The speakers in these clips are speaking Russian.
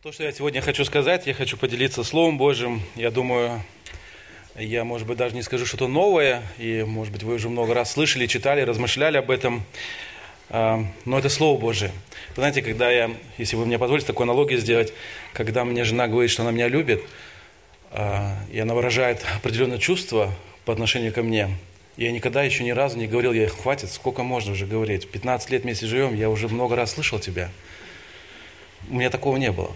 То, что я сегодня хочу сказать, я хочу поделиться Словом Божьим. Я думаю, я, может быть, даже не скажу что-то новое, и, может быть, вы уже много раз слышали, читали, размышляли об этом, а, но это Слово Божие. Вы знаете, когда я, если вы мне позволите такую аналогию сделать, когда мне жена говорит, что она меня любит, а, и она выражает определенное чувство по отношению ко мне, я никогда еще ни разу не говорил ей, хватит, сколько можно уже говорить, 15 лет вместе живем, я уже много раз слышал тебя. У меня такого не было.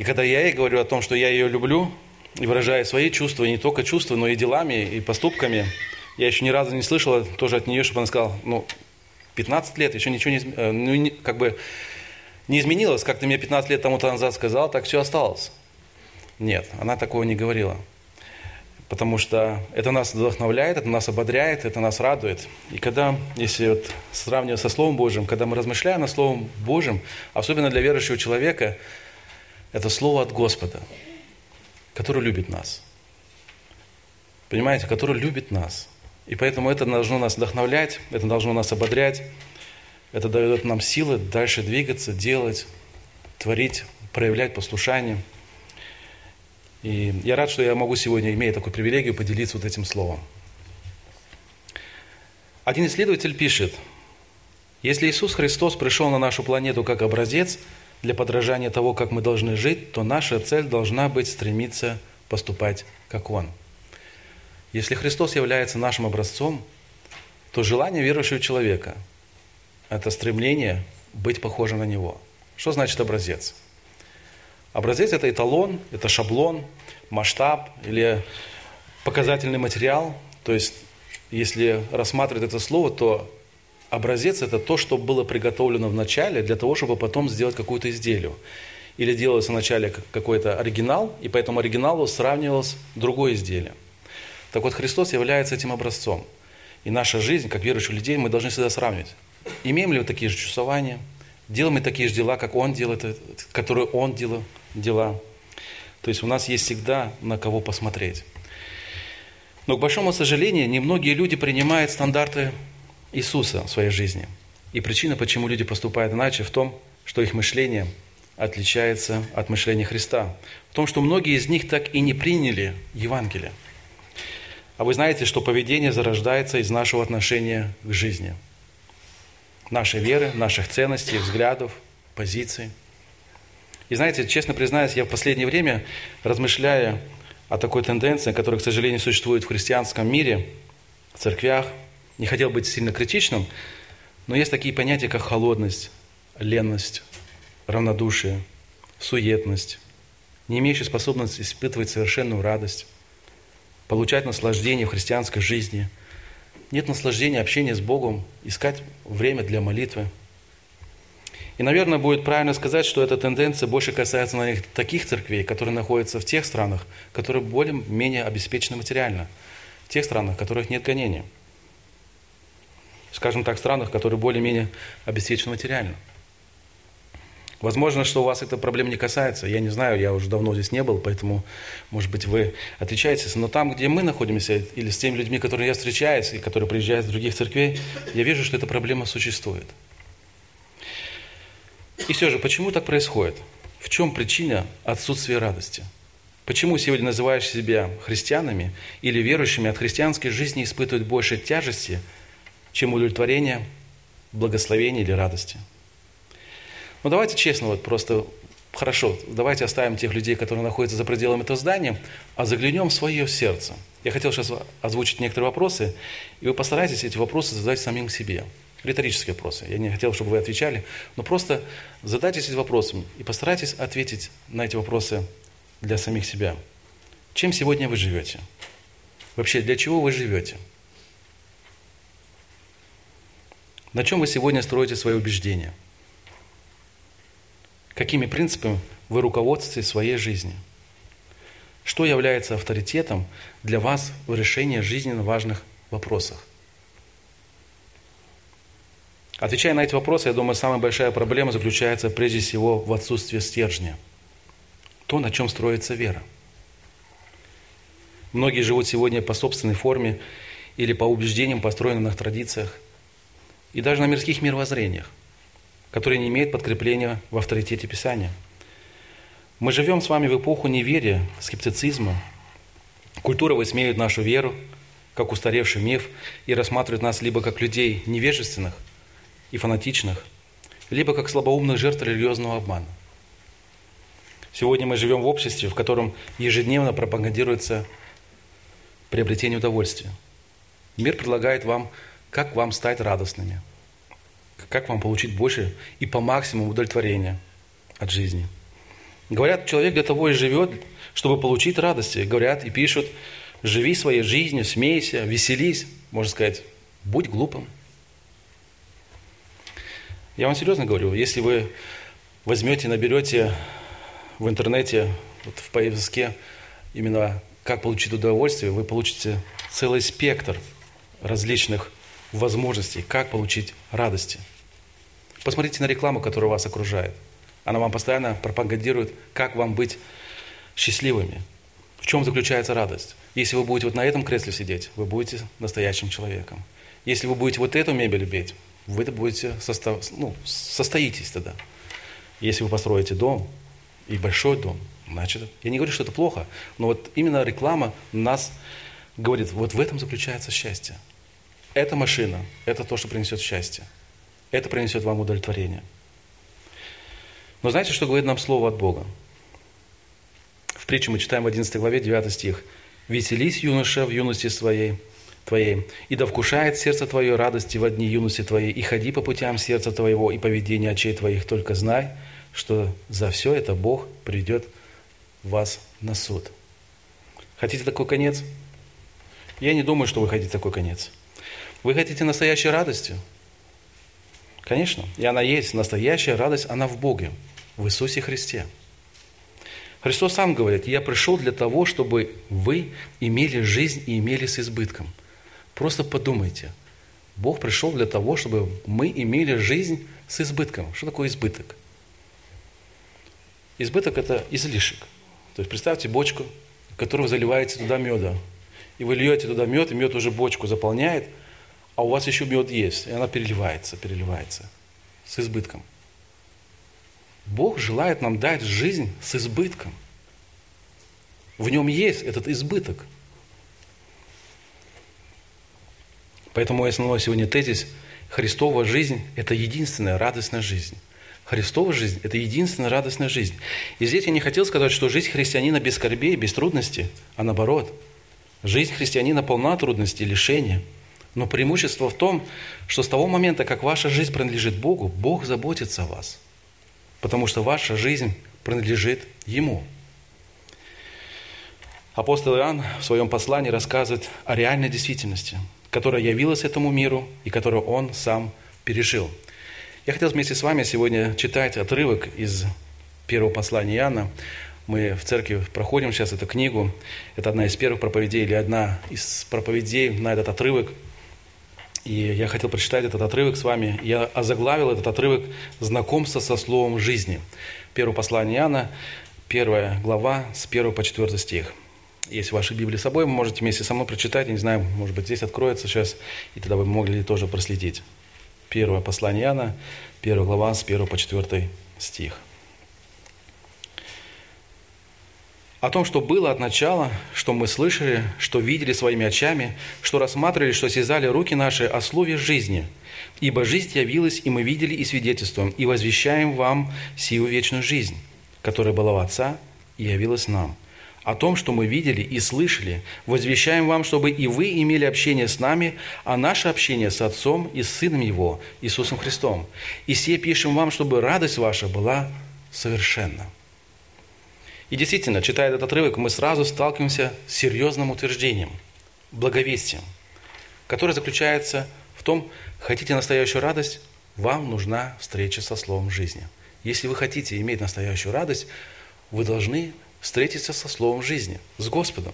И когда я ей говорю о том, что я ее люблю, и выражаю свои чувства, и не только чувства, но и делами, и поступками, я еще ни разу не слышала тоже от нее, чтобы она сказала, ну, 15 лет, еще ничего не, э, ну, не как бы не изменилось, как ты мне 15 лет тому назад сказал, так все осталось. Нет, она такого не говорила. Потому что это нас вдохновляет, это нас ободряет, это нас радует. И когда, если вот сравнивать со Словом Божьим, когда мы размышляем над Словом Божьим, особенно для верующего человека – это слово от Господа, который любит нас. Понимаете, который любит нас. И поэтому это должно нас вдохновлять, это должно нас ободрять, это дает нам силы дальше двигаться, делать, творить, проявлять послушание. И я рад, что я могу сегодня, имея такую привилегию, поделиться вот этим словом. Один исследователь пишет, если Иисус Христос пришел на нашу планету как образец – для подражания того, как мы должны жить, то наша цель должна быть стремиться поступать как Он. Если Христос является нашим образцом, то желание верующего человека – это стремление быть похожим на Него. Что значит образец? Образец – это эталон, это шаблон, масштаб или показательный материал. То есть, если рассматривать это слово, то Образец – это то, что было приготовлено в начале для того, чтобы потом сделать какую-то изделие. Или делался вначале какой-то оригинал, и по этому оригиналу сравнивалось другое изделие. Так вот, Христос является этим образцом. И наша жизнь, как верующих людей, мы должны всегда сравнивать. Имеем ли мы такие же чувствования? Делаем ли такие же дела, как Он делает, которые Он делал дела? То есть у нас есть всегда на кого посмотреть. Но, к большому сожалению, немногие люди принимают стандарты Иисуса в своей жизни. И причина, почему люди поступают иначе, в том, что их мышление отличается от мышления Христа. В том, что многие из них так и не приняли Евангелие. А вы знаете, что поведение зарождается из нашего отношения к жизни. Нашей веры, наших ценностей, взглядов, позиций. И знаете, честно признаюсь, я в последнее время, размышляя о такой тенденции, которая, к сожалению, существует в христианском мире, в церквях, не хотел быть сильно критичным, но есть такие понятия, как холодность, ленность, равнодушие, суетность, не имеющая способность испытывать совершенную радость, получать наслаждение в христианской жизни, нет наслаждения общения с Богом, искать время для молитвы. И, наверное, будет правильно сказать, что эта тенденция больше касается наверное, таких церквей, которые находятся в тех странах, которые более-менее обеспечены материально, в тех странах, в которых нет гонения – скажем так, странах, которые более-менее обеспечены материально. Возможно, что у вас эта проблема не касается. Я не знаю, я уже давно здесь не был, поэтому, может быть, вы отвечаетесь. Но там, где мы находимся, или с теми людьми, которые я встречаюсь, и которые приезжают из других церквей, я вижу, что эта проблема существует. И все же, почему так происходит? В чем причина отсутствия радости? Почему сегодня называешь себя христианами или верующими от христианской жизни испытывают больше тяжести – чем удовлетворение, благословение или радости. Ну давайте честно, вот просто хорошо, давайте оставим тех людей, которые находятся за пределами этого здания, а заглянем в свое сердце. Я хотел сейчас озвучить некоторые вопросы, и вы постарайтесь эти вопросы задать самим себе. Риторические вопросы. Я не хотел, чтобы вы отвечали, но просто задайтесь эти вопросы и постарайтесь ответить на эти вопросы для самих себя. Чем сегодня вы живете? Вообще, для чего вы живете? На чем вы сегодня строите свои убеждения? Какими принципами вы руководствуете своей жизни? Что является авторитетом для вас в решении жизненно важных вопросов? Отвечая на эти вопросы, я думаю, самая большая проблема заключается прежде всего в отсутствии стержня. То, на чем строится вера. Многие живут сегодня по собственной форме или по убеждениям, построенным на традициях – и даже на мирских мировоззрениях, которые не имеют подкрепления в авторитете Писания. Мы живем с вами в эпоху неверия, скептицизма. Культура высмеивает нашу веру, как устаревший миф, и рассматривает нас либо как людей невежественных и фанатичных, либо как слабоумных жертв религиозного обмана. Сегодня мы живем в обществе, в котором ежедневно пропагандируется приобретение удовольствия. Мир предлагает вам, как вам стать радостными, как вам получить больше и по максимуму удовлетворения от жизни. Говорят, человек для того и живет, чтобы получить радости. Говорят и пишут, живи своей жизнью, смейся, веселись, можно сказать, будь глупым. Я вам серьезно говорю, если вы возьмете, наберете в интернете, вот в поиске именно как получить удовольствие, вы получите целый спектр различных возможностей, как получить радости. Посмотрите на рекламу, которая вас окружает. Она вам постоянно пропагандирует, как вам быть счастливыми. В чем заключается радость? Если вы будете вот на этом кресле сидеть, вы будете настоящим человеком. Если вы будете вот эту мебель бить, вы будете состав, ну, состоитесь тогда. Если вы построите дом, и большой дом, значит, я не говорю, что это плохо, но вот именно реклама нас говорит, вот в этом заключается счастье. Эта машина, это то, что принесет счастье. Это принесет вам удовлетворение. Но знаете, что говорит нам Слово от Бога? В притче мы читаем в 11 главе 9 стих. «Веселись, юноша, в юности своей, твоей, и да вкушает сердце твое радости в дни юности твоей, и ходи по путям сердца твоего и поведения очей твоих, только знай, что за все это Бог придет вас на суд». Хотите такой конец? Я не думаю, что вы хотите такой конец. Вы хотите настоящей радости? Конечно, и она есть. Настоящая радость, она в Боге, в Иисусе Христе. Христос сам говорит, я пришел для того, чтобы вы имели жизнь и имели с избытком. Просто подумайте, Бог пришел для того, чтобы мы имели жизнь с избытком. Что такое избыток? Избыток – это излишек. То есть представьте бочку, в которую вы заливаете туда меда. И вы льете туда мед, и мед уже бочку заполняет, а у вас еще мед есть, и она переливается, переливается с избытком. Бог желает нам дать жизнь с избытком. В нем есть этот избыток. Поэтому мой основной сегодня тезис – Христова жизнь – это единственная радостная жизнь. Христова жизнь – это единственная радостная жизнь. И здесь я не хотел сказать, что жизнь христианина без скорбей, без трудностей, а наоборот. Жизнь христианина полна трудностей, лишения. Но преимущество в том, что с того момента, как ваша жизнь принадлежит Богу, Бог заботится о вас. Потому что ваша жизнь принадлежит Ему. Апостол Иоанн в своем послании рассказывает о реальной действительности, которая явилась этому миру и которую он сам пережил – я хотел вместе с вами сегодня читать отрывок из первого послания Иоанна. Мы в церкви проходим сейчас эту книгу. Это одна из первых проповедей или одна из проповедей на этот отрывок. И я хотел прочитать этот отрывок с вами. Я озаглавил этот отрывок «Знакомство со словом жизни». Первое послание Иоанна, первая глава, с 1 по 4 стих. Если ваши Библии с собой, вы можете вместе со мной прочитать. Я не знаю, может быть, здесь откроется сейчас, и тогда вы могли тоже проследить. Первое послание Иоанна, 1 глава, с 1 по 4 стих. О том, что было от начала, что мы слышали, что видели своими очами, что рассматривали, что связали руки наши о слове жизни. Ибо жизнь явилась, и мы видели и свидетельствуем, и возвещаем вам сию вечную жизнь, которая была у Отца и явилась нам – о том, что мы видели и слышали, возвещаем вам, чтобы и вы имели общение с нами, а наше общение с Отцом и с Сыном Его, Иисусом Христом. И все пишем вам, чтобы радость ваша была совершенна. И действительно, читая этот отрывок, мы сразу сталкиваемся с серьезным утверждением, благовестием, которое заключается в том, хотите настоящую радость, вам нужна встреча со Словом жизни. Если вы хотите иметь настоящую радость, вы должны встретиться со Словом жизни, с Господом.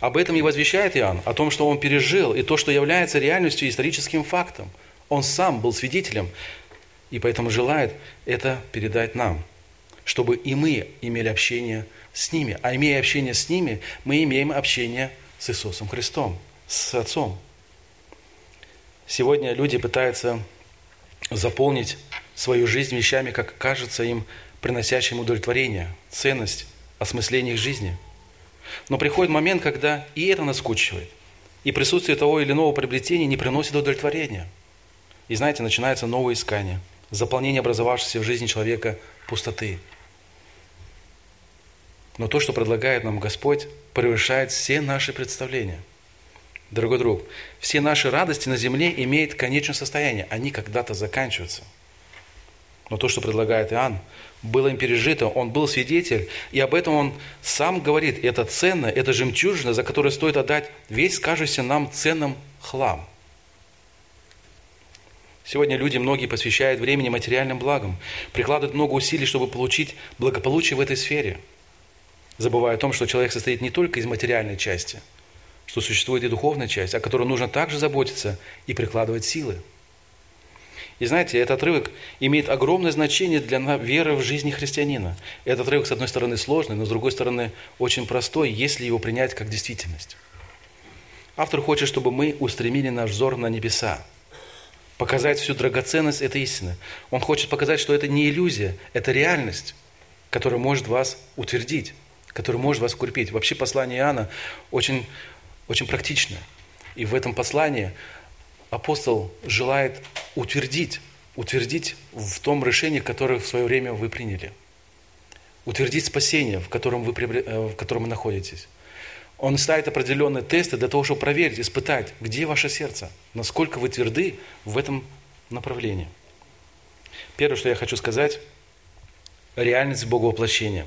Об этом и возвещает Иоанн, о том, что он пережил, и то, что является реальностью историческим фактом. Он сам был свидетелем, и поэтому желает это передать нам, чтобы и мы имели общение с ними. А имея общение с ними, мы имеем общение с Иисусом Христом, с Отцом. Сегодня люди пытаются заполнить свою жизнь вещами, как кажется им приносящим удовлетворение, ценность, осмысление их жизни. Но приходит момент, когда и это наскучивает, и присутствие того или иного приобретения не приносит удовлетворения. И знаете, начинается новое искание, заполнение образовавшейся в жизни человека пустоты. Но то, что предлагает нам Господь, превышает все наши представления. Дорогой друг, все наши радости на земле имеют конечное состояние, они когда-то заканчиваются. Но то, что предлагает Иоанн, было им пережито, он был свидетель, и об этом он сам говорит, это ценно, это жемчужина, за которую стоит отдать весь кажущийся нам ценным хлам. Сегодня люди, многие посвящают времени материальным благам, прикладывают много усилий, чтобы получить благополучие в этой сфере, забывая о том, что человек состоит не только из материальной части, что существует и духовная часть, о которой нужно также заботиться и прикладывать силы – и знаете, этот отрывок имеет огромное значение для веры в жизни христианина. Этот отрывок, с одной стороны, сложный, но с другой стороны, очень простой, если его принять как действительность. Автор хочет, чтобы мы устремили наш взор на небеса, показать всю драгоценность этой истины. Он хочет показать, что это не иллюзия, это реальность, которая может вас утвердить, которая может вас укрепить. Вообще послание Иоанна очень, очень практичное. И в этом послании апостол желает утвердить, утвердить в том решении, которое в свое время вы приняли. Утвердить спасение, в котором вы, э, в котором вы находитесь. Он ставит определенные тесты для того, чтобы проверить, испытать, где ваше сердце, насколько вы тверды в этом направлении. Первое, что я хочу сказать, реальность Боговоплощения.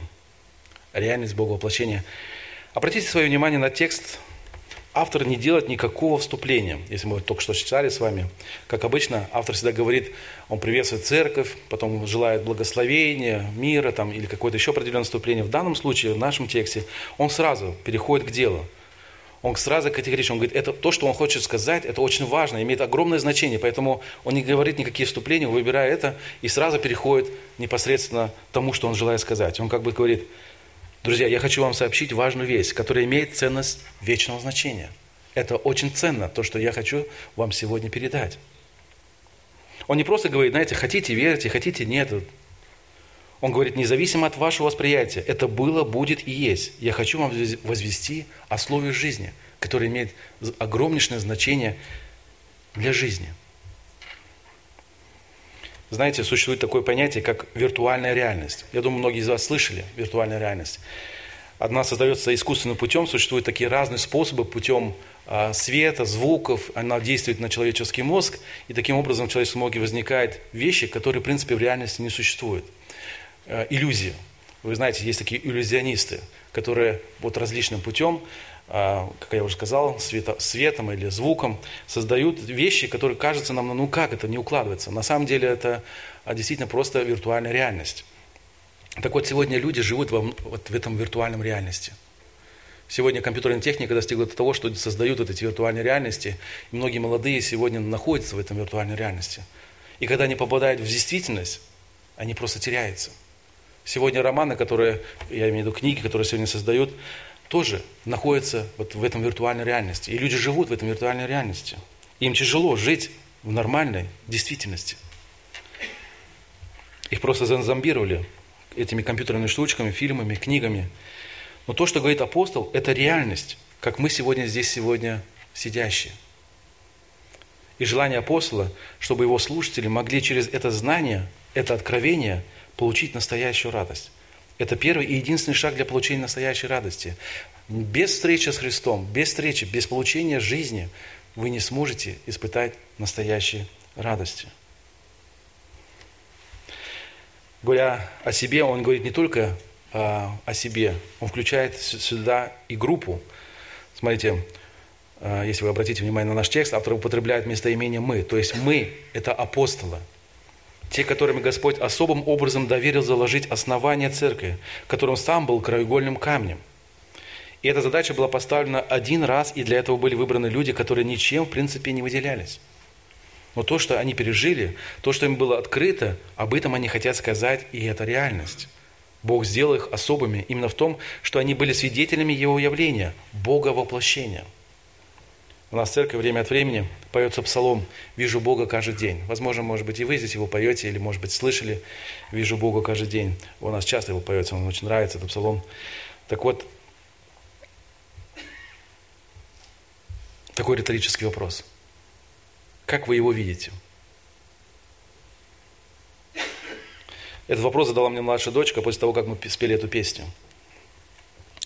Реальность Боговоплощения. Обратите свое внимание на текст автор не делает никакого вступления. Если мы только что читали с вами, как обычно, автор всегда говорит, он приветствует церковь, потом желает благословения, мира там, или какое-то еще определенное вступление. В данном случае, в нашем тексте, он сразу переходит к делу. Он сразу категорично, он говорит, это то, что он хочет сказать, это очень важно, имеет огромное значение, поэтому он не говорит никакие вступления, выбирая это, и сразу переходит непосредственно к тому, что он желает сказать. Он как бы говорит, Друзья, я хочу вам сообщить важную вещь, которая имеет ценность вечного значения. Это очень ценно, то, что я хочу вам сегодня передать. Он не просто говорит, знаете, хотите верьте, хотите нет. Он говорит, независимо от вашего восприятия, это было, будет и есть. Я хочу вам возвести о слове жизни, которое имеет огромнейшее значение для жизни. Знаете, существует такое понятие, как виртуальная реальность. Я думаю, многие из вас слышали виртуальная реальность. Одна создается искусственным путем, существуют такие разные способы, путем а, света, звуков, она действует на человеческий мозг, и таким образом в человеческом мозге возникают вещи, которые, в принципе, в реальности не существуют. А, иллюзия. Вы знаете, есть такие иллюзионисты, которые вот различным путем как я уже сказал, света, светом или звуком, создают вещи, которые кажутся нам, ну как это не укладывается. На самом деле это а, действительно просто виртуальная реальность. Так вот, сегодня люди живут во, вот в этом виртуальном реальности. Сегодня компьютерная техника достигла до того, что создают вот эти виртуальные реальности. И многие молодые сегодня находятся в этом виртуальной реальности. И когда они попадают в действительность, они просто теряются. Сегодня романы, которые, я имею в виду книги, которые сегодня создают, тоже находятся вот в этом виртуальной реальности. И люди живут в этом виртуальной реальности. Им тяжело жить в нормальной действительности. Их просто зомбировали этими компьютерными штучками, фильмами, книгами. Но то, что говорит апостол, это реальность, как мы сегодня здесь сегодня сидящие. И желание апостола, чтобы его слушатели могли через это знание, это откровение получить настоящую радость. Это первый и единственный шаг для получения настоящей радости. Без встречи с Христом, без встречи, без получения жизни вы не сможете испытать настоящей радости. Говоря о себе, он говорит не только а, о себе, он включает сюда и группу. Смотрите, а, если вы обратите внимание на наш текст, автор употребляет местоимение «мы». То есть мы – это апостолы – те, которым Господь особым образом доверил заложить основание церкви, которым сам был краеугольным камнем. И эта задача была поставлена один раз, и для этого были выбраны люди, которые ничем, в принципе, не выделялись. Но то, что они пережили, то, что им было открыто, об этом они хотят сказать, и это реальность. Бог сделал их особыми именно в том, что они были свидетелями Его явления, Бога воплощения. У нас в церкви время от времени поется псалом «Вижу Бога каждый день». Возможно, может быть, и вы здесь его поете, или, может быть, слышали «Вижу Бога каждый день». У нас часто его поется, он очень нравится, этот псалом. Так вот, такой риторический вопрос. Как вы его видите? Этот вопрос задала мне младшая дочка после того, как мы спели эту песню.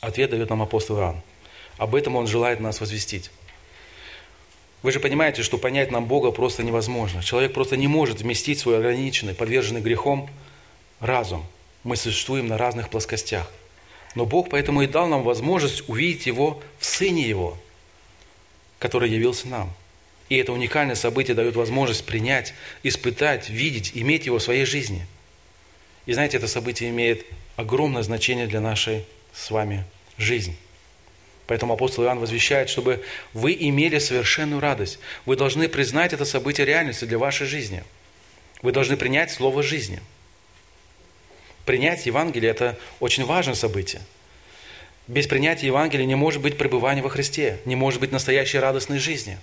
Ответ дает нам апостол Иоанн. Об этом он желает нас возвестить. Вы же понимаете, что понять нам Бога просто невозможно. Человек просто не может вместить свой ограниченный, подверженный грехом разум. Мы существуем на разных плоскостях. Но Бог поэтому и дал нам возможность увидеть Его в Сыне Его, который явился нам. И это уникальное событие дает возможность принять, испытать, видеть, иметь Его в своей жизни. И знаете, это событие имеет огромное значение для нашей с вами жизни. Поэтому апостол Иоанн возвещает, чтобы вы имели совершенную радость. Вы должны признать это событие реальностью для вашей жизни. Вы должны принять слово жизни. Принять Евангелие – это очень важное событие. Без принятия Евангелия не может быть пребывания во Христе, не может быть настоящей радостной жизни.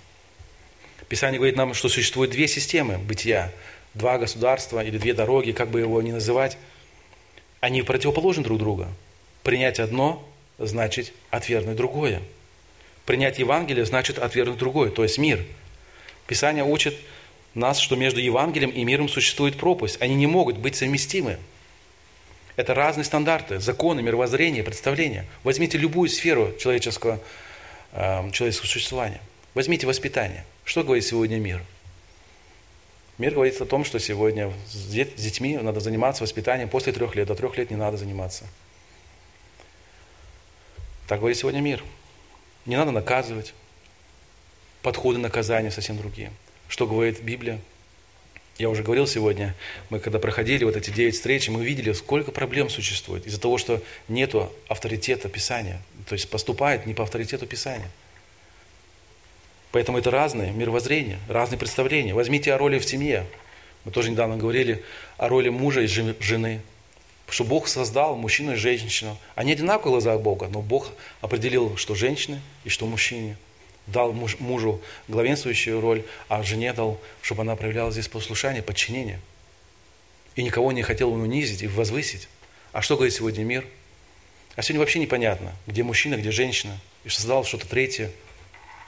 Писание говорит нам, что существует две системы бытия, два государства или две дороги, как бы его ни называть. Они противоположны друг другу. Принять одно значит отвергнуть другое. Принять Евангелие значит отвергнуть другое, то есть мир. Писание учит нас, что между Евангелием и миром существует пропасть. Они не могут быть совместимы. Это разные стандарты, законы, мировоззрение, представления. Возьмите любую сферу человеческого, э, человеческого существования. Возьмите воспитание. Что говорит сегодня мир? Мир говорит о том, что сегодня с детьми надо заниматься воспитанием после трех лет. До трех лет не надо заниматься. Так говорит сегодня мир. Не надо наказывать. Подходы наказания совсем другие. Что говорит Библия? Я уже говорил сегодня, мы когда проходили вот эти девять встреч, мы увидели, сколько проблем существует из-за того, что нет авторитета Писания. То есть поступает не по авторитету Писания. Поэтому это разные мировоззрения, разные представления. Возьмите о роли в семье. Мы тоже недавно говорили о роли мужа и жены что Бог создал мужчину и женщину. Они одинаковые в глазах Бога, но Бог определил, что женщины и что мужчине. Дал муж, мужу главенствующую роль, а жене дал, чтобы она проявляла здесь послушание, подчинение. И никого не хотел унизить и возвысить. А что говорит сегодня мир? А сегодня вообще непонятно, где мужчина, где женщина. И создал что-то третье,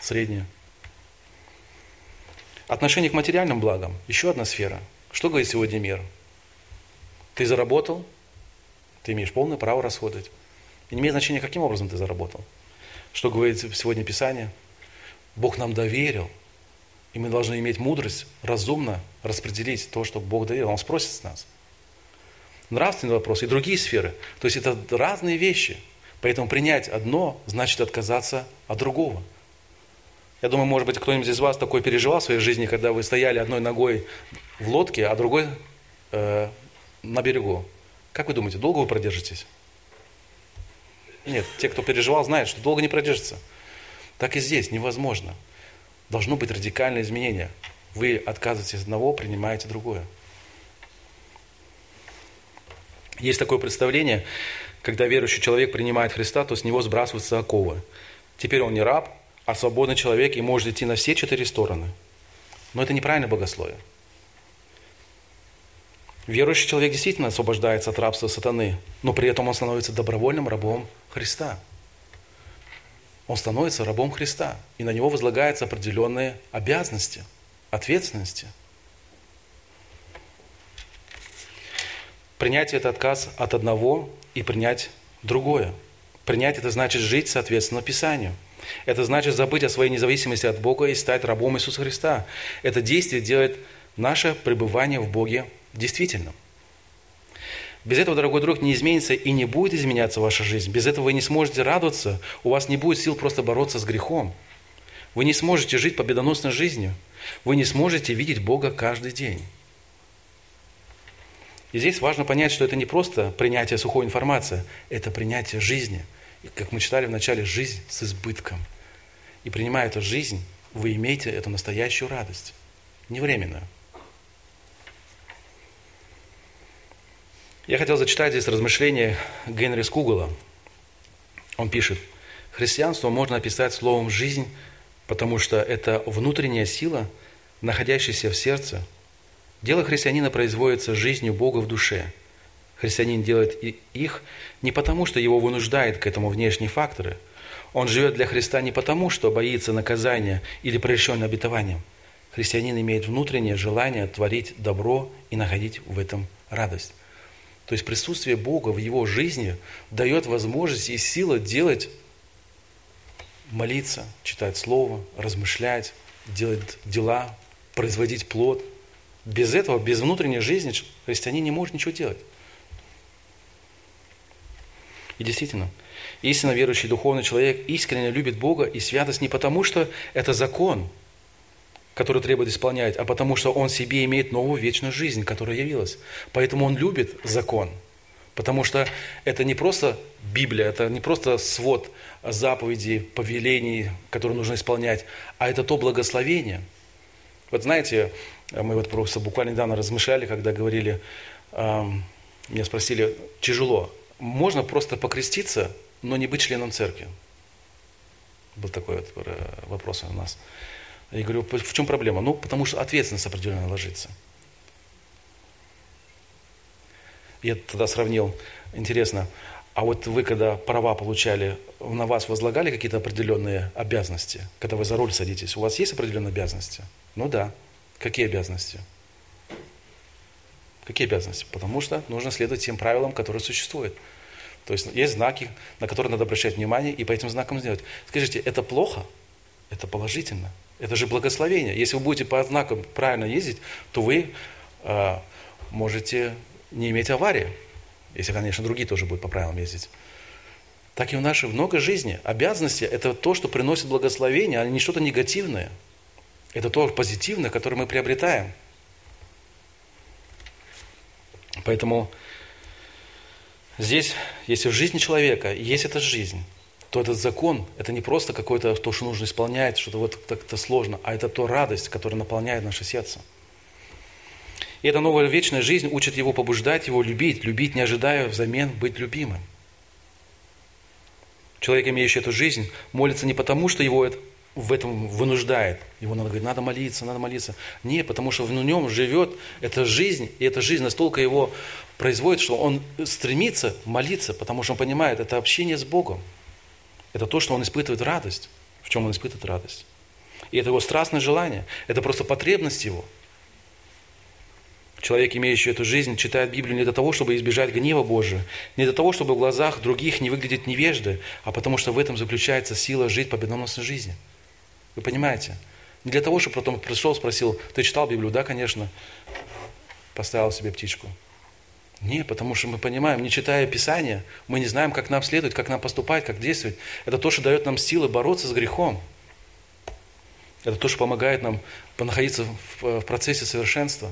среднее. Отношение к материальным благам. Еще одна сфера. Что говорит сегодня мир? Ты заработал, ты имеешь полное право расходовать. И не имеет значения, каким образом ты заработал. Что говорит сегодня Писание? Бог нам доверил, и мы должны иметь мудрость разумно распределить то, что Бог доверил. Он спросит с нас. Нравственный вопрос и другие сферы. То есть это разные вещи. Поэтому принять одно значит отказаться от другого. Я думаю, может быть, кто-нибудь из вас такой переживал в своей жизни, когда вы стояли одной ногой в лодке, а другой э, на берегу. Как вы думаете, долго вы продержитесь? Нет, те, кто переживал, знают, что долго не продержится. Так и здесь невозможно. Должно быть радикальное изменение. Вы отказываетесь от одного, принимаете другое. Есть такое представление, когда верующий человек принимает Христа, то с него сбрасываются оковы. Теперь он не раб, а свободный человек и может идти на все четыре стороны. Но это неправильное богословие. Верующий человек действительно освобождается от рабства сатаны, но при этом он становится добровольным рабом Христа. Он становится рабом Христа, и на него возлагаются определенные обязанности, ответственности. Принять это отказ от одного и принять другое. Принять это значит жить соответственно Писанию. Это значит забыть о своей независимости от Бога и стать рабом Иисуса Христа. Это действие делает наше пребывание в Боге действительным. Без этого, дорогой друг, не изменится и не будет изменяться ваша жизнь. Без этого вы не сможете радоваться, у вас не будет сил просто бороться с грехом. Вы не сможете жить победоносной жизнью. Вы не сможете видеть Бога каждый день. И здесь важно понять, что это не просто принятие сухой информации, это принятие жизни. И, как мы читали в начале, жизнь с избытком. И принимая эту жизнь, вы имеете эту настоящую радость, не временную. Я хотел зачитать здесь размышления Генри Скугала. Он пишет, христианство можно описать словом «жизнь» потому что это внутренняя сила, находящаяся в сердце. Дело христианина производится жизнью Бога в душе. Христианин делает их не потому, что его вынуждает к этому внешние факторы. Он живет для Христа не потому, что боится наказания или прельщен обетованием. Христианин имеет внутреннее желание творить добро и находить в этом радость. То есть присутствие Бога в его жизни дает возможность и силу делать, молиться, читать Слово, размышлять, делать дела, производить плод. Без этого, без внутренней жизни христианин не может ничего делать. И действительно, истинно верующий духовный человек искренне любит Бога и святость не потому, что это закон – который требует исполнять, а потому что он себе имеет новую вечную жизнь, которая явилась. Поэтому он любит закон. Потому что это не просто Библия, это не просто свод заповедей, повелений, которые нужно исполнять, а это то благословение. Вот знаете, мы вот просто буквально недавно размышляли, когда говорили, эм, меня спросили, тяжело, можно просто покреститься, но не быть членом церкви? Был такой вот э, вопрос у нас. Я говорю, в чем проблема? Ну, потому что ответственность определенно ложится. Я тогда сравнил, интересно, а вот вы, когда права получали, на вас возлагали какие-то определенные обязанности? Когда вы за руль садитесь, у вас есть определенные обязанности? Ну да. Какие обязанности? Какие обязанности? Потому что нужно следовать тем правилам, которые существуют. То есть есть знаки, на которые надо обращать внимание и по этим знакам сделать. Скажите, это плохо? Это положительно. Это же благословение. Если вы будете по знакам правильно ездить, то вы э, можете не иметь аварии. Если, конечно, другие тоже будут по правилам ездить. Так и в нашей много жизни. Обязанности – это то, что приносит благословение, а не что-то негативное. Это то позитивное, которое мы приобретаем. Поэтому здесь, если в жизни человека есть эта жизнь, то этот закон – это не просто какое-то то, что нужно исполнять, что-то вот как-то сложно, а это то радость, которая наполняет наше сердце. И эта новая вечная жизнь учит его побуждать его любить, любить, не ожидая взамен быть любимым. Человек, имеющий эту жизнь, молится не потому, что его в этом вынуждает. Его надо говорить, надо молиться, надо молиться. Не, потому что в нем живет эта жизнь, и эта жизнь настолько его производит, что он стремится молиться, потому что он понимает, это общение с Богом. Это то, что он испытывает радость. В чем он испытывает радость. И это его страстное желание. Это просто потребность его. Человек, имеющий эту жизнь, читает Библию не для того, чтобы избежать гнева Божия, не для того, чтобы в глазах других не выглядеть невежды, а потому что в этом заключается сила жить победоносной жизни. Вы понимаете? Не для того, чтобы потом пришел, спросил, ты читал Библию? Да, конечно. Поставил себе птичку. Нет, потому что мы понимаем, не читая Писания, мы не знаем, как нам следовать, как нам поступать, как действовать. Это то, что дает нам силы бороться с грехом. Это то, что помогает нам находиться в процессе совершенства.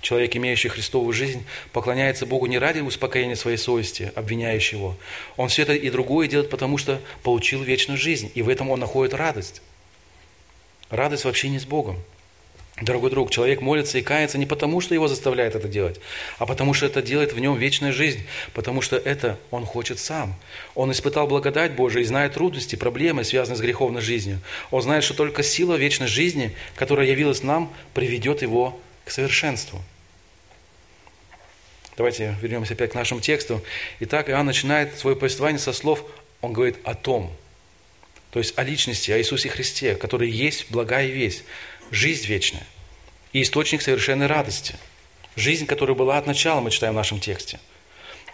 Человек, имеющий Христовую жизнь, поклоняется Богу не ради успокоения своей совести, обвиняющего его. Он все это и другое делает, потому что получил вечную жизнь, и в этом он находит радость. Радость в общении с Богом. Дорогой друг, человек молится и кается не потому, что его заставляет это делать, а потому что это делает в нем вечная жизнь, потому что это он хочет сам. Он испытал благодать Божию и знает трудности, проблемы, связанные с греховной жизнью. Он знает, что только сила вечной жизни, которая явилась нам, приведет его к совершенству. Давайте вернемся опять к нашему тексту. Итак, Иоанн начинает свое повествование со слов, он говорит о том, то есть о личности, о Иисусе Христе, который есть благая весть жизнь вечная и источник совершенной радости. Жизнь, которая была от начала, мы читаем в нашем тексте.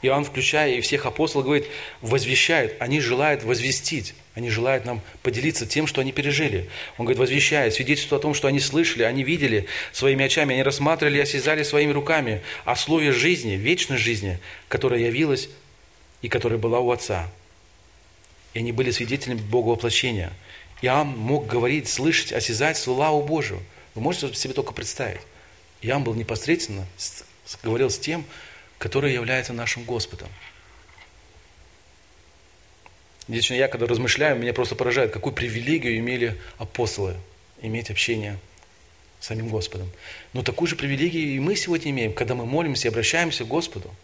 Иоанн, включая и всех апостолов, говорит, возвещает, они желают возвестить, они желают нам поделиться тем, что они пережили. Он говорит, возвещает, свидетельствует о том, что они слышали, они видели своими очами, они рассматривали и осязали своими руками о слове жизни, вечной жизни, которая явилась и которая была у Отца. И они были свидетелями Бога воплощения – Иоанн мог говорить, слышать, осязать славу Божию. Вы можете себе только представить. Иоанн был непосредственно, говорил с тем, который является нашим Господом. Лично я, когда размышляю, меня просто поражает, какую привилегию имели апостолы иметь общение с самим Господом. Но такую же привилегию и мы сегодня имеем, когда мы молимся и обращаемся к Господу.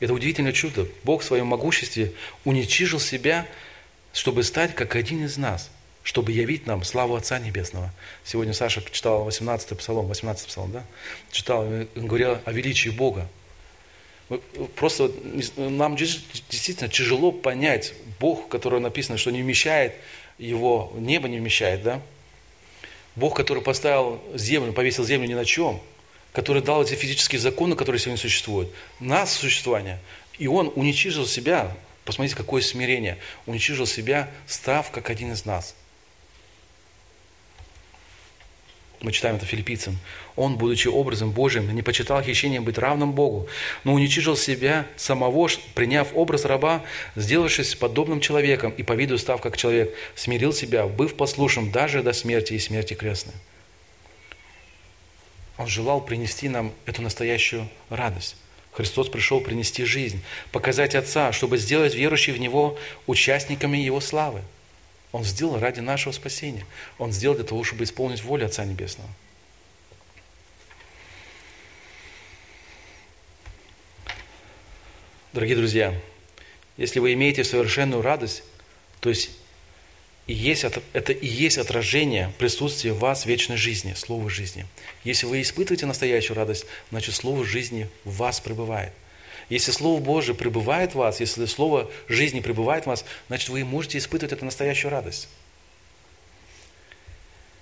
Это удивительное чудо. Бог в своем могуществе уничижил себя чтобы стать как один из нас, чтобы явить нам славу Отца Небесного. Сегодня Саша читал 18-й псалом, 18 псалом, да? Читал, говорил о величии Бога. Просто нам действительно тяжело понять Бог, который написано, что не вмещает его, небо не вмещает, да? Бог, который поставил землю, повесил землю ни на чем, который дал эти физические законы, которые сегодня существуют, нас существование, и Он уничижил себя, посмотрите, какое смирение, уничижил себя, став как один из нас – Мы читаем это филиппийцам. Он, будучи образом Божьим, не почитал хищением быть равным Богу, но уничижил себя самого, приняв образ раба, сделавшись подобным человеком и по виду став как человек, смирил себя, быв послушным даже до смерти и смерти крестной. Он желал принести нам эту настоящую радость. Христос пришел принести жизнь, показать Отца, чтобы сделать верующих в Него участниками Его славы. Он сделал ради нашего спасения. Он сделал для того, чтобы исполнить волю Отца Небесного. Дорогие друзья, если вы имеете совершенную радость, то есть и есть, это и есть отражение присутствия в вас вечной жизни, Слова жизни. Если вы испытываете настоящую радость, значит Слово жизни в вас пребывает – если Слово Божие пребывает в вас, если Слово жизни пребывает в вас, значит, вы можете испытывать эту настоящую радость.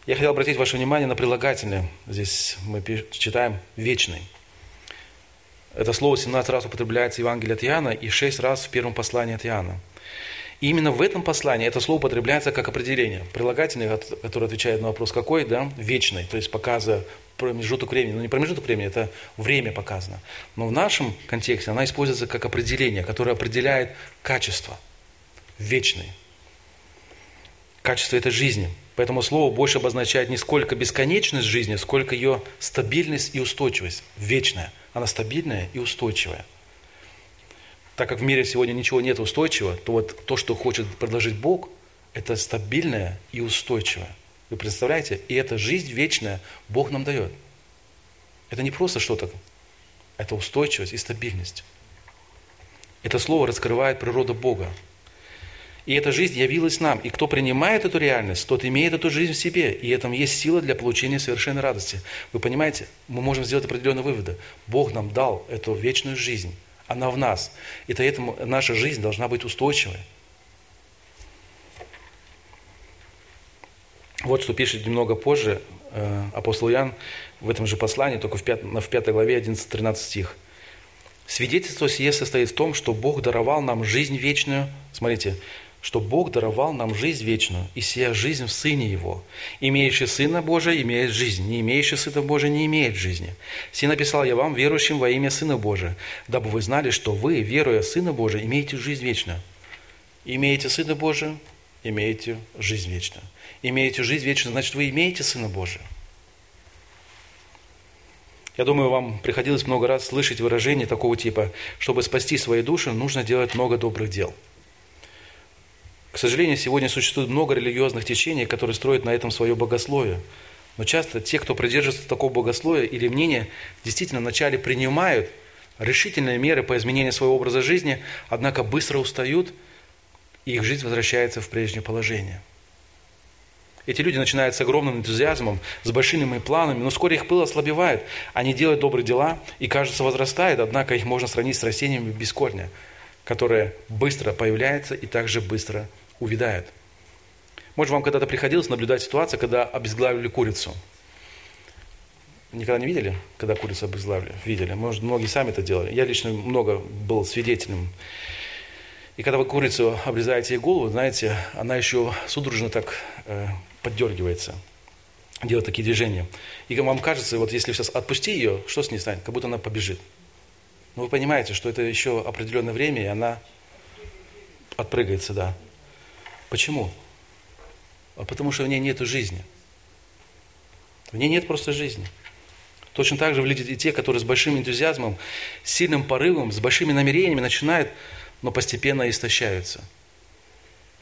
Я хотел обратить ваше внимание на прилагательное. Здесь мы читаем «вечный». Это слово 17 раз употребляется в Евангелии от Иоанна и 6 раз в первом послании от Иоанна. И именно в этом послании это слово употребляется как определение. Прилагательное, которое отвечает на вопрос какой, да, вечный, то есть показывая промежуток времени. Ну, не промежуток времени, это время показано. Но в нашем контексте она используется как определение, которое определяет качество. Вечный. Качество этой жизни. Поэтому слово больше обозначает не сколько бесконечность жизни, сколько ее стабильность и устойчивость. Вечная. Она стабильная и устойчивая. Так как в мире сегодня ничего нет устойчивого, то вот то, что хочет предложить Бог, это стабильное и устойчивое. Вы представляете? И эта жизнь вечная Бог нам дает. Это не просто что-то, это устойчивость и стабильность. Это слово раскрывает природу Бога. И эта жизнь явилась нам. И кто принимает эту реальность, тот имеет эту жизнь в себе. И этом есть сила для получения совершенной радости. Вы понимаете, мы можем сделать определенные выводы. Бог нам дал эту вечную жизнь. Она в нас. И поэтому наша жизнь должна быть устойчивой. Вот что пишет немного позже э, апостол Иоанн в этом же послании, только в 5, в 5 главе 11-13 стих. Свидетельство сие состоит в том, что Бог даровал нам жизнь вечную. Смотрите, что Бог даровал нам жизнь вечную, и сия жизнь в Сыне Его. Имеющий Сына Божия имеет жизнь, не имеющий Сына Божия не имеет жизни. Сие написал я вам, верующим во имя Сына Божия, дабы вы знали, что вы, веруя в Сына Божия, имеете жизнь вечную. Имеете Сына Божия, имеете жизнь вечную имеете жизнь вечную, значит, вы имеете Сына Божия. Я думаю, вам приходилось много раз слышать выражение такого типа, чтобы спасти свои души, нужно делать много добрых дел. К сожалению, сегодня существует много религиозных течений, которые строят на этом свое богословие. Но часто те, кто придерживается такого богословия или мнения, действительно вначале принимают решительные меры по изменению своего образа жизни, однако быстро устают, и их жизнь возвращается в прежнее положение – эти люди начинают с огромным энтузиазмом, с большими планами, но вскоре их пыл ослабевает. Они делают добрые дела и, кажется, возрастает, однако их можно сравнить с растениями без корня, которые быстро появляются и также быстро увядают. Может, вам когда-то приходилось наблюдать ситуацию, когда обезглавили курицу? Никогда не видели, когда курицу обезглавили? Видели. Может, многие сами это делали. Я лично много был свидетелем. И когда вы курицу обрезаете ей голову, знаете, она еще судорожно так э, поддергивается, делает такие движения. И вам кажется, вот если сейчас отпусти ее, что с ней станет? Как будто она побежит. Но вы понимаете, что это еще определенное время, и она отпрыгается, да. Почему? А потому что в ней нет жизни. В ней нет просто жизни. Точно так же выглядят и те, которые с большим энтузиазмом, с сильным порывом, с большими намерениями начинают, но постепенно истощаются.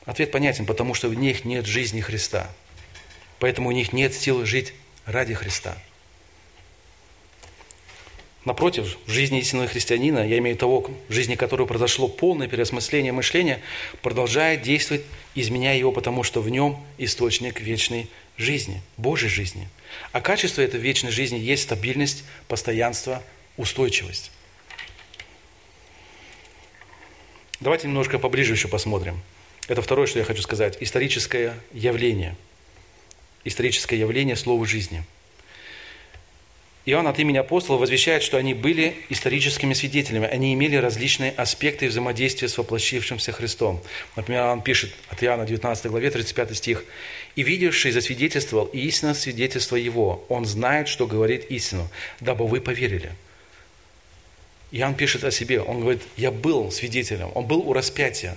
Ответ понятен, потому что в них нет жизни Христа – Поэтому у них нет сил жить ради Христа. Напротив, в жизни истинного христианина, я имею того, в жизни которого произошло полное переосмысление мышления, продолжает действовать, изменяя его, потому что в нем источник вечной жизни, Божьей жизни. А качество этой вечной жизни есть стабильность, постоянство, устойчивость. Давайте немножко поближе еще посмотрим. Это второе, что я хочу сказать. Историческое явление. Историческое явление слова жизни – Иоанн от имени апостола возвещает, что они были историческими свидетелями, они имели различные аспекты взаимодействия с воплощившимся Христом. Например, он пишет от Иоанна 19 главе 35 стих. «И видевший засвидетельствовал и истинно свидетельство его, он знает, что говорит истину, дабы вы поверили». Иоанн пишет о себе, он говорит, я был свидетелем, он был у распятия,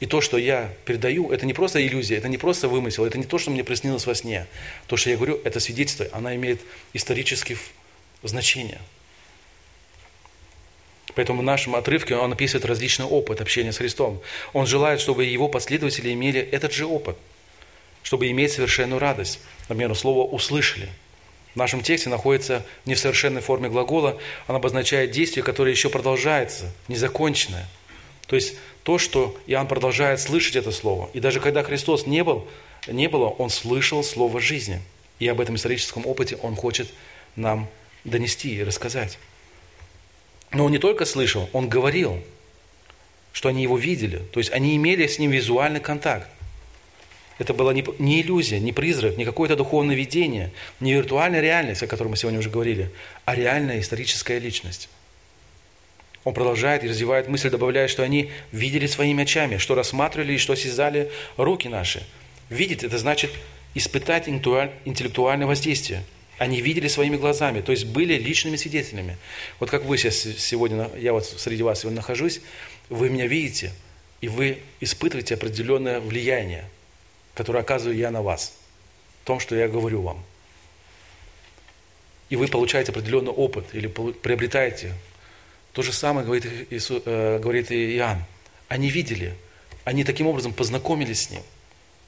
и то, что я передаю, это не просто иллюзия, это не просто вымысел, это не то, что мне приснилось во сне. То, что я говорю, это свидетельство, оно имеет историческое значение. Поэтому в нашем отрывке он описывает различный опыт общения с Христом. Он желает, чтобы его последователи имели этот же опыт, чтобы иметь совершенную радость. Например, слово «услышали». В нашем тексте находится не в совершенной форме глагола, он обозначает действие, которое еще продолжается, незаконченное. То есть то, что Иоанн продолжает слышать это слово. И даже когда Христос не был, не было, он слышал слово жизни. И об этом историческом опыте он хочет нам донести и рассказать. Но он не только слышал, он говорил, что они его видели. То есть они имели с ним визуальный контакт. Это была не, иллюзия, не призрак, не какое-то духовное видение, не виртуальная реальность, о которой мы сегодня уже говорили, а реальная историческая личность. Он продолжает и развивает мысль, добавляя, что они видели своими очами, что рассматривали и что осязали руки наши. Видеть – это значит испытать интеллектуальное воздействие. Они видели своими глазами, то есть были личными свидетелями. Вот как вы сейчас сегодня, я вот среди вас сегодня нахожусь, вы меня видите, и вы испытываете определенное влияние, которое оказываю я на вас, в том, что я говорю вам. И вы получаете определенный опыт или приобретаете то же самое говорит, Иисус, э, говорит Иоанн. Они видели, они таким образом познакомились с Ним.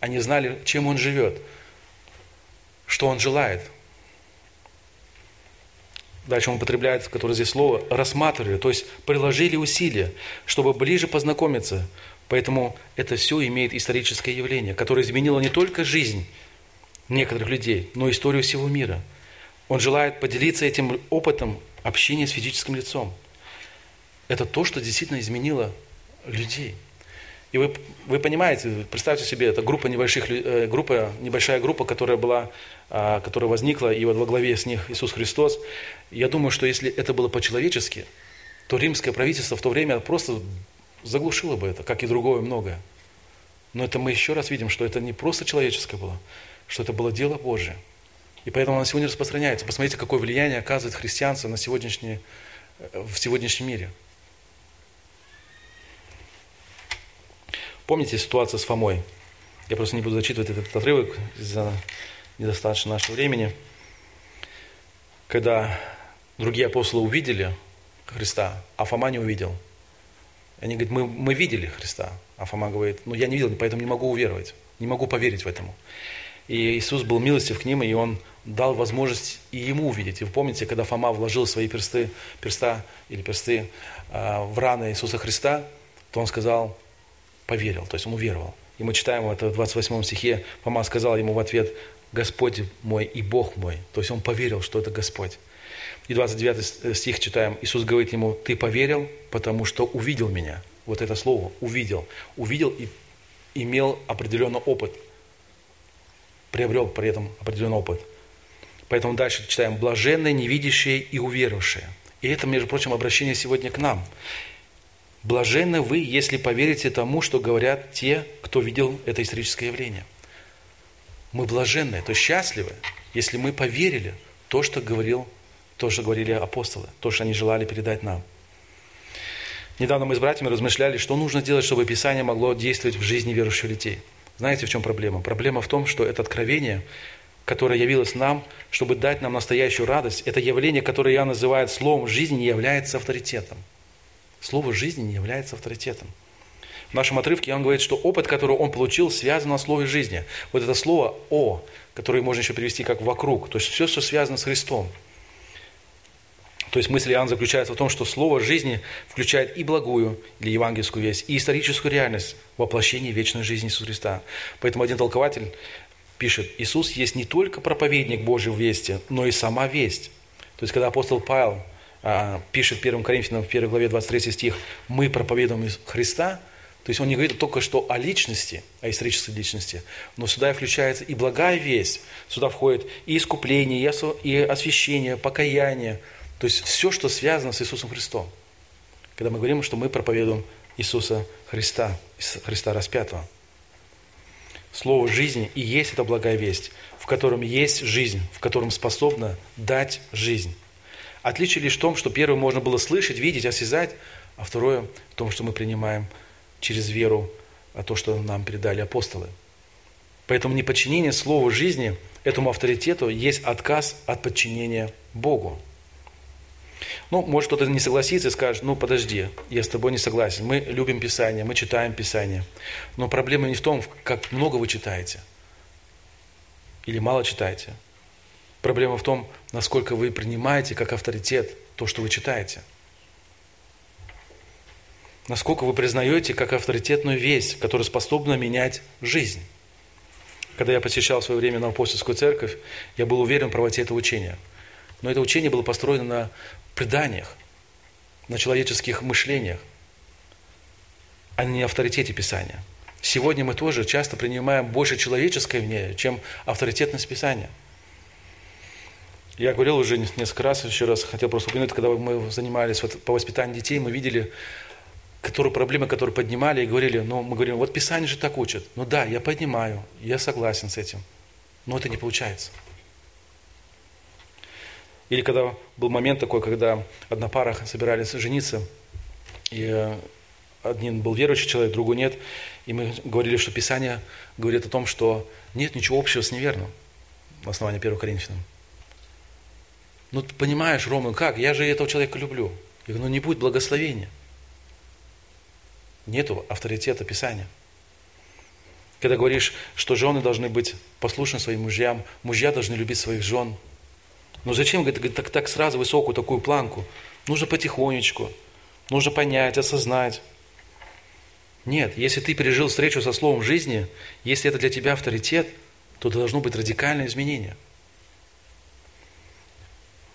Они знали, чем Он живет, что Он желает. Дальше он употребляет, которое здесь слово, рассматривали, то есть приложили усилия, чтобы ближе познакомиться. Поэтому это все имеет историческое явление, которое изменило не только жизнь некоторых людей, но и историю всего мира. Он желает поделиться этим опытом общения с физическим лицом – это то, что действительно изменило людей. И вы, вы понимаете, представьте себе, это группа небольших, э, группа, небольшая группа, которая была, а, которая возникла, и вот во главе с них Иисус Христос. Я думаю, что если это было по-человечески, то римское правительство в то время просто заглушило бы это, как и другое многое. Но это мы еще раз видим, что это не просто человеческое было, что это было дело Божие. И поэтому оно сегодня распространяется. Посмотрите, какое влияние оказывает христианство на сегодняшний, э, в сегодняшнем мире. Помните ситуацию с Фомой? Я просто не буду зачитывать этот отрывок из-за недостаточно нашего времени. Когда другие апостолы увидели Христа, а Фома не увидел. Они говорят, мы, мы видели Христа. А Фома говорит, ну я не видел, поэтому не могу уверовать, не могу поверить в этому. И Иисус был милостив к ним, и Он дал возможность и ему увидеть. И вы помните, когда Фома вложил свои персты, перста или персты э, в раны Иисуса Христа, то он сказал, поверил, то есть он уверовал. И мы читаем это в 28 стихе, Фома сказал ему в ответ, Господь мой и Бог мой. То есть он поверил, что это Господь. И 29 стих читаем, Иисус говорит ему, ты поверил, потому что увидел меня. Вот это слово, увидел. Увидел и имел определенный опыт. Приобрел при этом определенный опыт. Поэтому дальше читаем, блаженные, невидящие и уверовавшие. И это, между прочим, обращение сегодня к нам. Блаженны вы, если поверите тому, что говорят те, кто видел это историческое явление. Мы блаженны, то есть счастливы, если мы поверили то, что говорил, то, что говорили апостолы, то, что они желали передать нам. Недавно мы с братьями размышляли, что нужно делать, чтобы Писание могло действовать в жизни верующих людей. Знаете, в чем проблема? Проблема в том, что это откровение, которое явилось нам, чтобы дать нам настоящую радость, это явление, которое я называю словом жизни, не является авторитетом. Слово жизни не является авторитетом. В нашем отрывке он говорит, что опыт, который он получил, связан на слове жизни. Вот это слово «о», которое можно еще перевести как «вокруг», то есть все, что связано с Христом. То есть мысль Иоанна заключается в том, что слово жизни включает и благую или евангельскую весть, и историческую реальность воплощения вечной жизни Иисуса Христа. Поэтому один толкователь пишет, Иисус есть не только проповедник Божьей вести, но и сама весть. То есть, когда апостол Павел пишет 1 Коринфянам в 1 главе 23 стих, мы проповедуем Христа, то есть он не говорит только что о личности, о исторической личности, но сюда включается и благая весть, сюда входит и искупление, и освящение, покаяние, то есть все, что связано с Иисусом Христом. Когда мы говорим, что мы проповедуем Иисуса Христа, Христа распятого. Слово жизни и есть эта благая весть, в котором есть жизнь, в котором способна дать жизнь. Отличие лишь в том, что первое можно было слышать, видеть, осязать, а второе в том, что мы принимаем через веру а то, что нам передали апостолы. Поэтому неподчинение Слову жизни, этому авторитету, есть отказ от подчинения Богу. Ну, может кто-то не согласится и скажет, ну подожди, я с тобой не согласен. Мы любим Писание, мы читаем Писание. Но проблема не в том, как много вы читаете или мало читаете. Проблема в том, насколько вы принимаете как авторитет то, что вы читаете. Насколько вы признаете как авторитетную весть, которая способна менять жизнь. Когда я посещал в свое время на апостольскую церковь, я был уверен в правоте этого учения. Но это учение было построено на преданиях, на человеческих мышлениях, а не авторитете Писания. Сегодня мы тоже часто принимаем больше человеческое мнение, чем авторитетность Писания – я говорил уже несколько раз, еще раз хотел просто упомянуть, когда мы занимались вот по воспитанию детей, мы видели, которые проблемы, которые поднимали и говорили, ну, мы говорим, вот Писание же так учат. Ну да, я понимаю, я согласен с этим, но это не получается. Или когда был момент такой, когда одна пара собирались жениться, и э, один был верующий человек, другой нет, и мы говорили, что Писание говорит о том, что нет ничего общего с неверным, в основании 1 Коринфянам. Ну, ты понимаешь, Рома, как? Я же этого человека люблю. Я говорю, ну не будет благословения. Нету авторитета Писания. Когда говоришь, что жены должны быть послушны своим мужьям, мужья должны любить своих жен. Но зачем говорит, так, так сразу высокую такую планку? Нужно потихонечку, нужно понять, осознать. Нет, если ты пережил встречу со Словом жизни, если это для тебя авторитет, то должно быть радикальное изменение –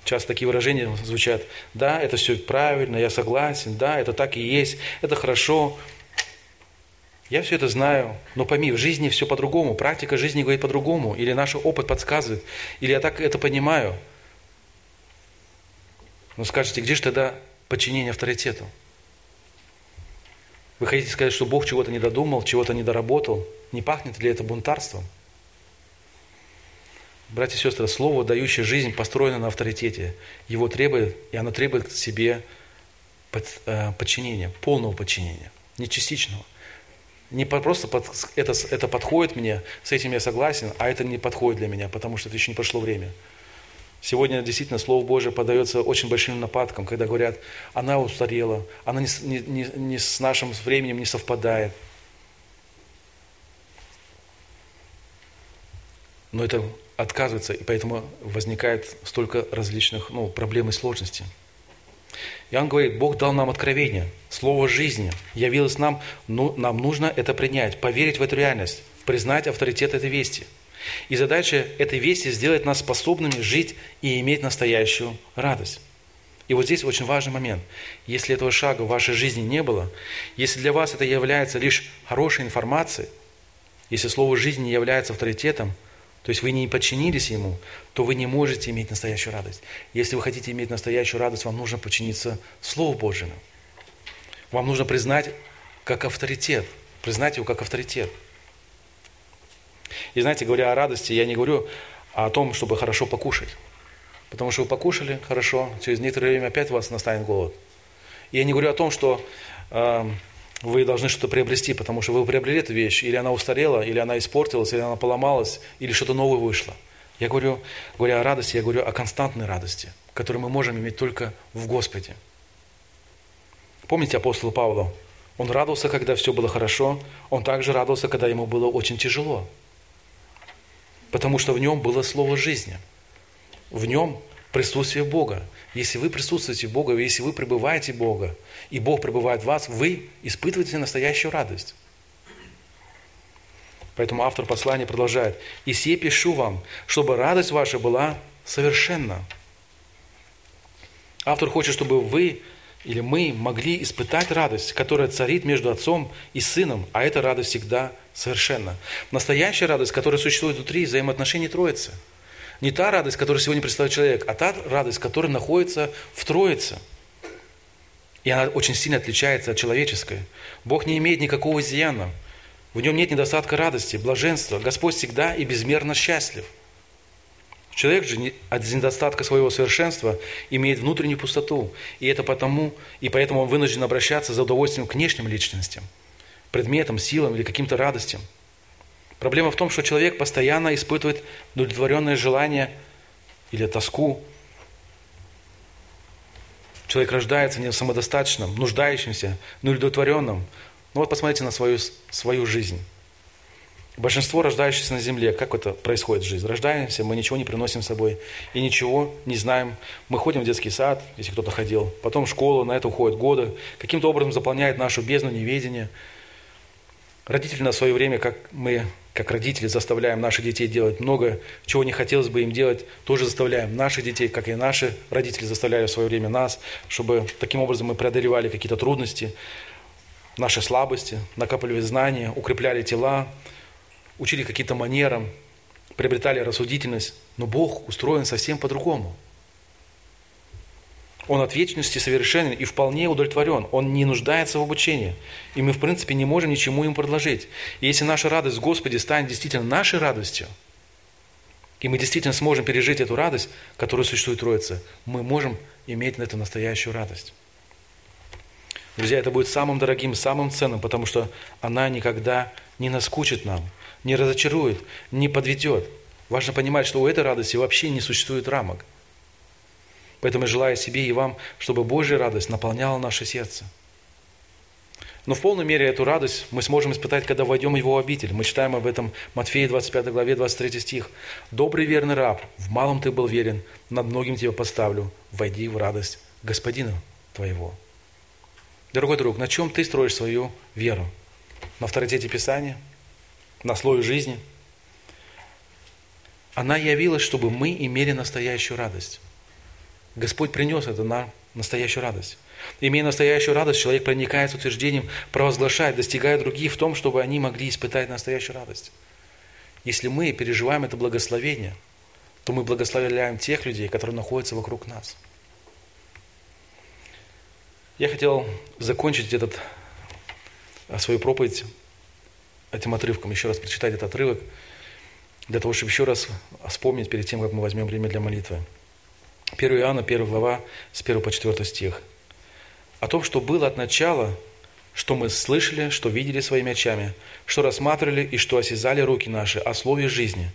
Часто такие выражения звучат, да, это все правильно, я согласен, да, это так и есть, это хорошо. Я все это знаю, но пойми, в жизни все по-другому, практика жизни говорит по-другому, или наш опыт подсказывает, или я так это понимаю. Но скажете, где же тогда подчинение авторитету? Вы хотите сказать, что Бог чего-то не додумал, чего-то не доработал? Не пахнет ли это бунтарством? Братья и сестры, слово, дающее жизнь, построено на авторитете. Его требует, и оно требует себе э, подчинения, полного подчинения, не частичного. Не просто под, это, это подходит мне, с этим я согласен, а это не подходит для меня, потому что это еще не прошло время. Сегодня действительно Слово Божие подается очень большим нападкам, когда говорят, она устарела, она не, не, не с нашим временем не совпадает. Но это отказывается, и поэтому возникает столько различных ну, проблем и сложностей. И он говорит, Бог дал нам откровение, слово жизни, явилось нам, ну, нам нужно это принять, поверить в эту реальность, признать авторитет этой вести. И задача этой вести сделать нас способными жить и иметь настоящую радость. И вот здесь очень важный момент. Если этого шага в вашей жизни не было, если для вас это является лишь хорошей информацией, если слово жизни не является авторитетом, то есть вы не подчинились Ему, то вы не можете иметь настоящую радость. Если вы хотите иметь настоящую радость, вам нужно подчиниться Слову Божьему. Вам нужно признать как авторитет, признать его как авторитет. И знаете, говоря о радости, я не говорю о том, чтобы хорошо покушать. Потому что вы покушали хорошо, через некоторое время опять у вас настанет голод. И я не говорю о том, что э, вы должны что-то приобрести, потому что вы приобрели эту вещь, или она устарела, или она испортилась, или она поломалась, или что-то новое вышло. Я говорю, говоря о радости, я говорю о константной радости, которую мы можем иметь только в Господе. Помните апостола Павла? Он радовался, когда все было хорошо, он также радовался, когда ему было очень тяжело. Потому что в нем было слово жизни. В нем присутствие Бога. Если вы присутствуете в Бога, если вы пребываете в Бога, и Бог пребывает в вас, вы испытываете настоящую радость. Поэтому автор послания продолжает. «И сие пишу вам, чтобы радость ваша была совершенна». Автор хочет, чтобы вы или мы могли испытать радость, которая царит между отцом и сыном, а эта радость всегда совершенна. Настоящая радость, которая существует внутри взаимоотношений Троицы. Не та радость, которую сегодня представляет человек, а та радость, которая находится в Троице. И она очень сильно отличается от человеческой. Бог не имеет никакого изъяна. В нем нет недостатка радости, блаженства. Господь всегда и безмерно счастлив – Человек же от недостатка своего совершенства имеет внутреннюю пустоту, и это потому, и поэтому он вынужден обращаться за удовольствием к внешним личностям, предметам, силам или каким-то радостям. Проблема в том, что человек постоянно испытывает удовлетворенное желание или тоску. Человек рождается не самодостаточным, нуждающимся, но удовлетворенным. Ну вот посмотрите на свою, свою жизнь. Большинство рождающихся на земле, как это происходит в жизни? Рождаемся, мы ничего не приносим с собой и ничего не знаем. Мы ходим в детский сад, если кто-то ходил, потом в школу, на это уходят годы. Каким-то образом заполняет нашу бездну неведения. Родители на свое время, как мы, как родители, заставляем наших детей делать много, чего не хотелось бы им делать, тоже заставляем наших детей, как и наши родители заставляли в свое время нас, чтобы таким образом мы преодолевали какие-то трудности, наши слабости, накапливали знания, укрепляли тела, учили каким-то манерам, приобретали рассудительность, но Бог устроен совсем по-другому. Он от вечности совершенен и вполне удовлетворен. Он не нуждается в обучении. И мы, в принципе, не можем ничему ему предложить. И если наша радость в Господе станет действительно нашей радостью, и мы действительно сможем пережить эту радость, которая существует в Троице, мы можем иметь на это настоящую радость. Друзья, это будет самым дорогим, самым ценным, потому что она никогда не наскучит нам – не разочарует, не подведет. Важно понимать, что у этой радости вообще не существует рамок. Поэтому я желаю себе и вам, чтобы Божья радость наполняла наше сердце. Но в полной мере эту радость мы сможем испытать, когда войдем в Его обитель. Мы читаем об этом в Матфея 25 главе 23 стих. «Добрый верный раб, в малом ты был верен, над многим тебя поставлю. Войди в радость Господина твоего». Дорогой друг, на чем ты строишь свою веру? На авторитете Писания – на слой жизни. Она явилась, чтобы мы имели настоящую радость. Господь принес это на настоящую радость. Имея настоящую радость, человек проникает утверждением, провозглашает, достигает других в том, чтобы они могли испытать настоящую радость. Если мы переживаем это благословение, то мы благословляем тех людей, которые находятся вокруг нас. Я хотел закончить этот, свою проповедь этим отрывком, еще раз прочитать этот отрывок, для того, чтобы еще раз вспомнить перед тем, как мы возьмем время для молитвы. 1 Иоанна, 1 глава, с 1 по 4 стих. О том, что было от начала, что мы слышали, что видели своими очами, что рассматривали и что осязали руки наши о слове жизни.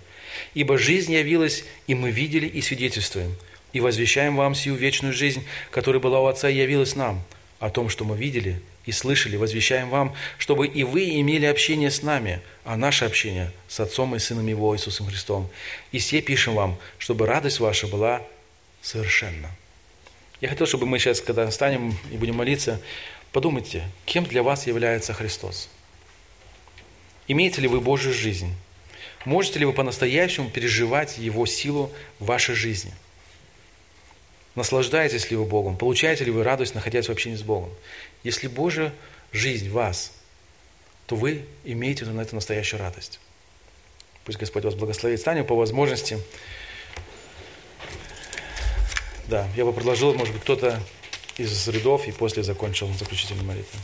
Ибо жизнь явилась, и мы видели и свидетельствуем, и возвещаем вам сию вечную жизнь, которая была у Отца и явилась нам, о том, что мы видели и слышали, возвещаем вам, чтобы и вы имели общение с нами, а наше общение с Отцом и Сыном Его, Иисусом Христом. И все пишем вам, чтобы радость ваша была совершенна. Я хотел, чтобы мы сейчас, когда встанем и будем молиться, подумайте, кем для вас является Христос? Имеете ли вы Божью жизнь? Можете ли вы по-настоящему переживать Его силу в вашей жизни – Наслаждаетесь ли вы Богом? Получаете ли вы радость, находясь в общении с Богом? Если Божья жизнь в вас, то вы имеете на это настоящую радость. Пусть Господь вас благословит. Станем по возможности. Да, я бы предложил, может быть, кто-то из рядов и после закончил заключительную молитву.